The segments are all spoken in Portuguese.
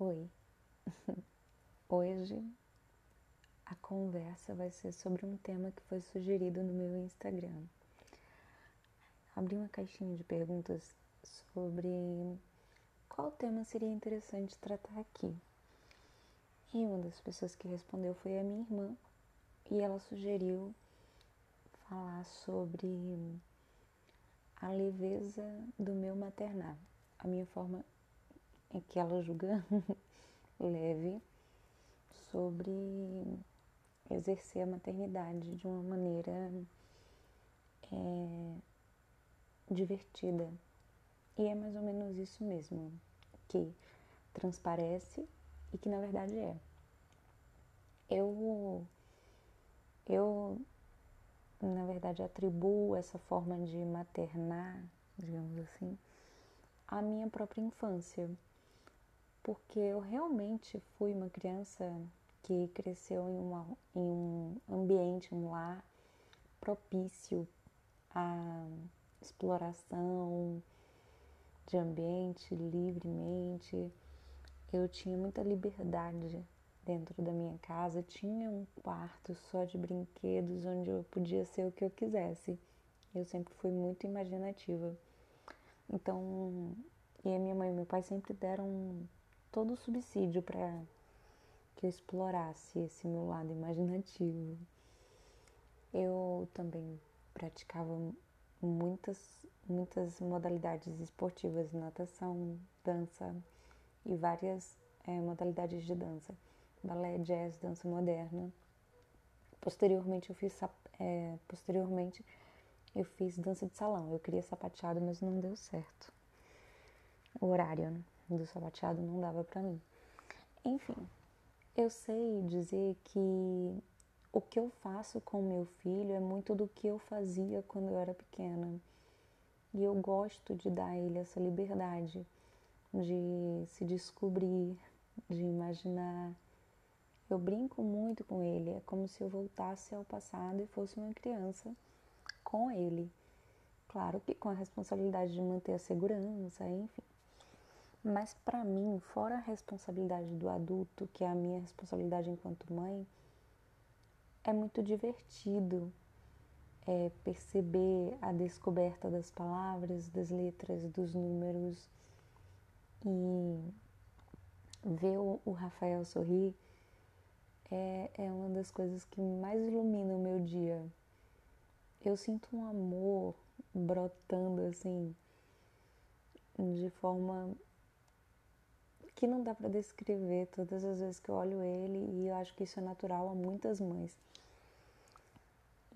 Oi, hoje a conversa vai ser sobre um tema que foi sugerido no meu Instagram. Abri uma caixinha de perguntas sobre qual tema seria interessante tratar aqui. E uma das pessoas que respondeu foi a minha irmã, e ela sugeriu falar sobre a leveza do meu maternar, a minha forma que ela julga leve sobre exercer a maternidade de uma maneira é, divertida. E é mais ou menos isso mesmo, que transparece e que na verdade é. Eu, eu na verdade, atribuo essa forma de maternar, digamos assim, à minha própria infância porque eu realmente fui uma criança que cresceu em, uma, em um ambiente, um lar propício à exploração de ambiente livremente. Eu tinha muita liberdade dentro da minha casa, tinha um quarto só de brinquedos onde eu podia ser o que eu quisesse. Eu sempre fui muito imaginativa. Então, e a minha mãe e meu pai sempre deram todo o subsídio para que eu explorasse esse meu lado imaginativo. Eu também praticava muitas, muitas modalidades esportivas, natação, dança e várias é, modalidades de dança, balé, jazz, dança moderna. Posteriormente eu fiz é, posteriormente eu fiz dança de salão. Eu queria sapateado, mas não deu certo. O horário, né? Do sapateado não dava para mim. Enfim, eu sei dizer que o que eu faço com meu filho é muito do que eu fazia quando eu era pequena. E eu gosto de dar a ele essa liberdade de se descobrir, de imaginar. Eu brinco muito com ele, é como se eu voltasse ao passado e fosse uma criança com ele. Claro que com a responsabilidade de manter a segurança, enfim. Mas para mim, fora a responsabilidade do adulto, que é a minha responsabilidade enquanto mãe, é muito divertido é, perceber a descoberta das palavras, das letras, dos números e ver o, Rafael sorrir é, é uma das coisas que mais ilumina o meu dia. Eu sinto um amor brotando assim de forma que não dá para descrever todas as vezes que eu olho ele e eu acho que isso é natural a muitas mães.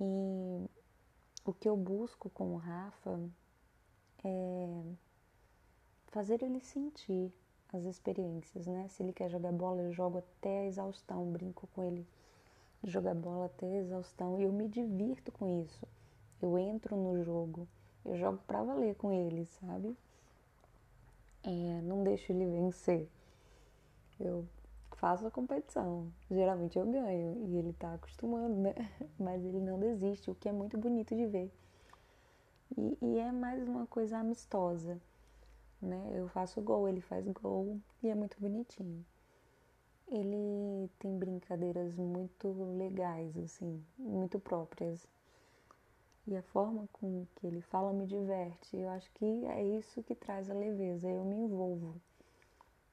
E o que eu busco com o Rafa é fazer ele sentir as experiências, né? Se ele quer jogar bola, eu jogo até a exaustão, brinco com ele jogar bola até a exaustão e eu me divirto com isso. Eu entro no jogo, eu jogo para valer com ele, sabe? É, não deixo ele vencer. Eu faço a competição. Geralmente eu ganho e ele tá acostumando, né? Mas ele não desiste, o que é muito bonito de ver. E, e é mais uma coisa amistosa, né? Eu faço gol, ele faz gol e é muito bonitinho. Ele tem brincadeiras muito legais, assim, muito próprias. E a forma com que ele fala me diverte. Eu acho que é isso que traz a leveza. Eu me envolvo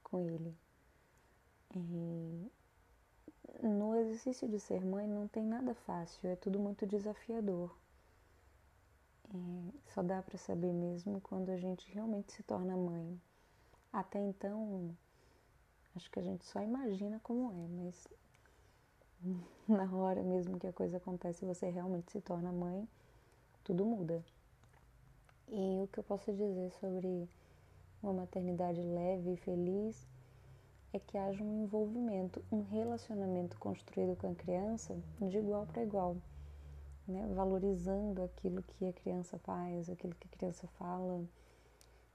com ele. E no exercício de ser mãe não tem nada fácil, é tudo muito desafiador. E só dá para saber mesmo quando a gente realmente se torna mãe. Até então, acho que a gente só imagina como é, mas na hora mesmo que a coisa acontece, você realmente se torna mãe tudo muda. E o que eu posso dizer sobre uma maternidade leve e feliz é que haja um envolvimento, um relacionamento construído com a criança de igual para igual, né? valorizando aquilo que a criança faz, aquilo que a criança fala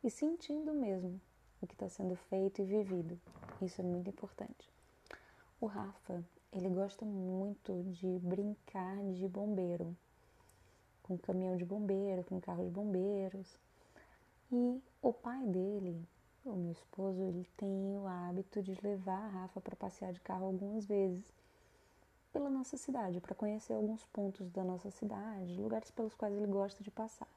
e sentindo mesmo o que está sendo feito e vivido. Isso é muito importante. O Rafa, ele gosta muito de brincar de bombeiro com caminhão de bombeiro, com carro de bombeiros. E o pai dele o meu esposo, ele tem o hábito de levar a Rafa para passear de carro algumas vezes pela nossa cidade, para conhecer alguns pontos da nossa cidade, lugares pelos quais ele gosta de passar.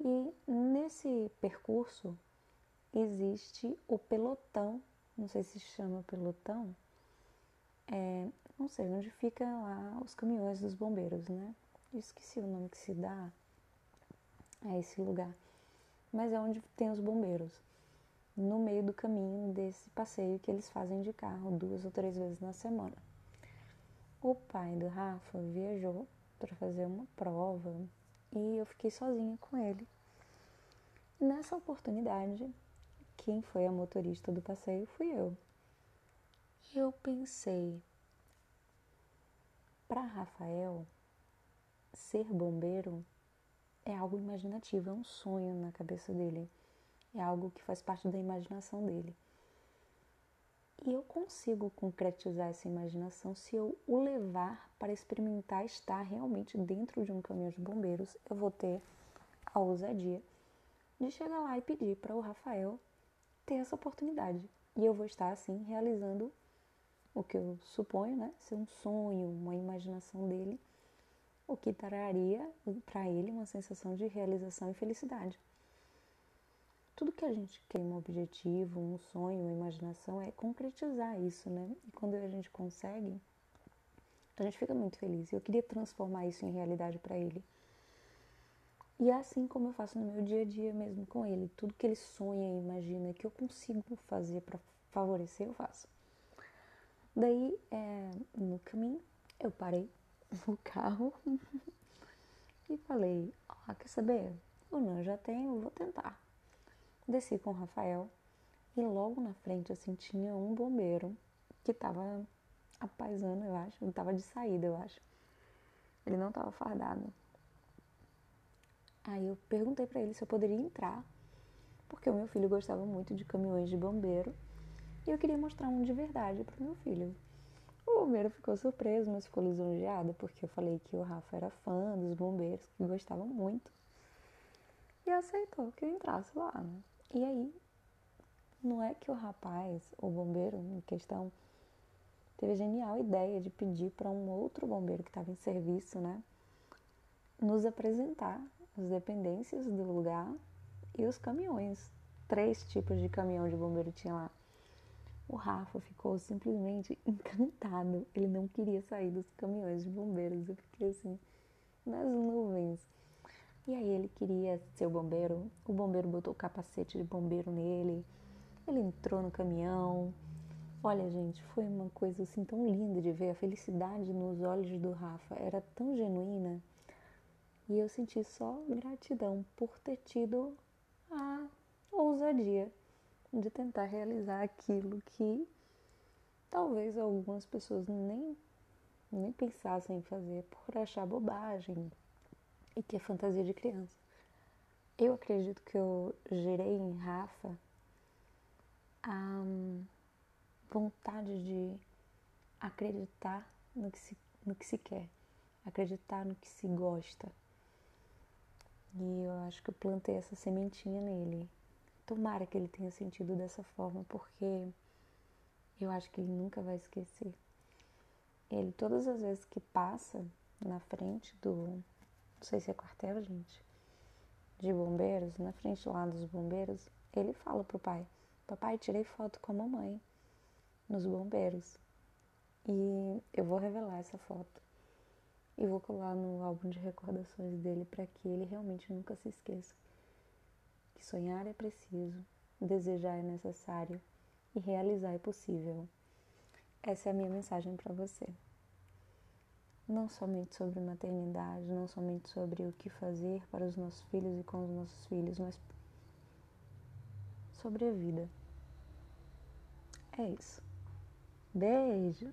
E nesse percurso existe o pelotão, não sei se chama pelotão, é, não sei onde fica lá os caminhões dos bombeiros, né? Eu esqueci o nome que se dá a esse lugar mas é onde tem os bombeiros. No meio do caminho desse passeio que eles fazem de carro duas ou três vezes na semana. O pai do Rafa viajou para fazer uma prova e eu fiquei sozinha com ele. Nessa oportunidade, quem foi a motorista do passeio fui eu. Eu pensei, para Rafael, ser bombeiro é algo imaginativo, é um sonho na cabeça dele. É algo que faz parte da imaginação dele. E eu consigo concretizar essa imaginação se eu o levar para experimentar estar realmente dentro de um caminhão de bombeiros. Eu vou ter a ousadia de chegar lá e pedir para o Rafael ter essa oportunidade. E eu vou estar assim realizando o que eu suponho, né, ser um sonho, uma imaginação dele o que traria para ele uma sensação de realização e felicidade. Tudo que a gente quer um objetivo, um sonho, uma imaginação é concretizar isso, né? E quando a gente consegue, a gente fica muito feliz. Eu queria transformar isso em realidade para ele. E é assim como eu faço no meu dia a dia mesmo com ele. Tudo que ele sonha e imagina que eu consigo fazer para favorecer, eu faço. Daí, é, no caminho, eu parei no carro e falei: ah, quer saber? Eu não já tenho, vou tentar. Desci com o Rafael e logo na frente assim tinha um bombeiro que tava apaisando, eu acho, ele tava de saída, eu acho. Ele não tava fardado. Aí eu perguntei para ele se eu poderia entrar, porque o meu filho gostava muito de caminhões de bombeiro e eu queria mostrar um de verdade para meu filho. O bombeiro ficou surpreso, mas ficou lisonjeado, porque eu falei que o Rafa era fã dos bombeiros, que gostavam muito. E aceitou que eu entrasse lá, né? E aí, não é que o rapaz, o bombeiro em questão, teve a genial ideia de pedir para um outro bombeiro que estava em serviço, né? Nos apresentar as dependências do lugar e os caminhões. Três tipos de caminhão de bombeiro tinha lá. O Rafa ficou simplesmente encantado. Ele não queria sair dos caminhões de bombeiros. Eu fiquei assim, nas nuvens. E aí ele queria ser o bombeiro. O bombeiro botou o capacete de bombeiro nele. Ele entrou no caminhão. Olha, gente, foi uma coisa assim tão linda de ver. A felicidade nos olhos do Rafa era tão genuína. E eu senti só gratidão por ter tido a ousadia de tentar realizar aquilo que talvez algumas pessoas nem, nem pensassem em fazer por achar bobagem e que é fantasia de criança. Eu acredito que eu gerei em Rafa a vontade de acreditar no que se, no que se quer, acreditar no que se gosta. E eu acho que eu plantei essa sementinha nele. Tomara que ele tenha sentido dessa forma, porque eu acho que ele nunca vai esquecer. Ele, todas as vezes que passa na frente do. Não sei se é quartel, gente. De bombeiros, na frente lá dos bombeiros, ele fala pro pai: Papai, tirei foto com a mamãe nos bombeiros. E eu vou revelar essa foto. E vou colar no álbum de recordações dele para que ele realmente nunca se esqueça que sonhar é preciso, desejar é necessário e realizar é possível. Essa é a minha mensagem para você. Não somente sobre maternidade, não somente sobre o que fazer para os nossos filhos e com os nossos filhos, mas sobre a vida. É isso. Beijo!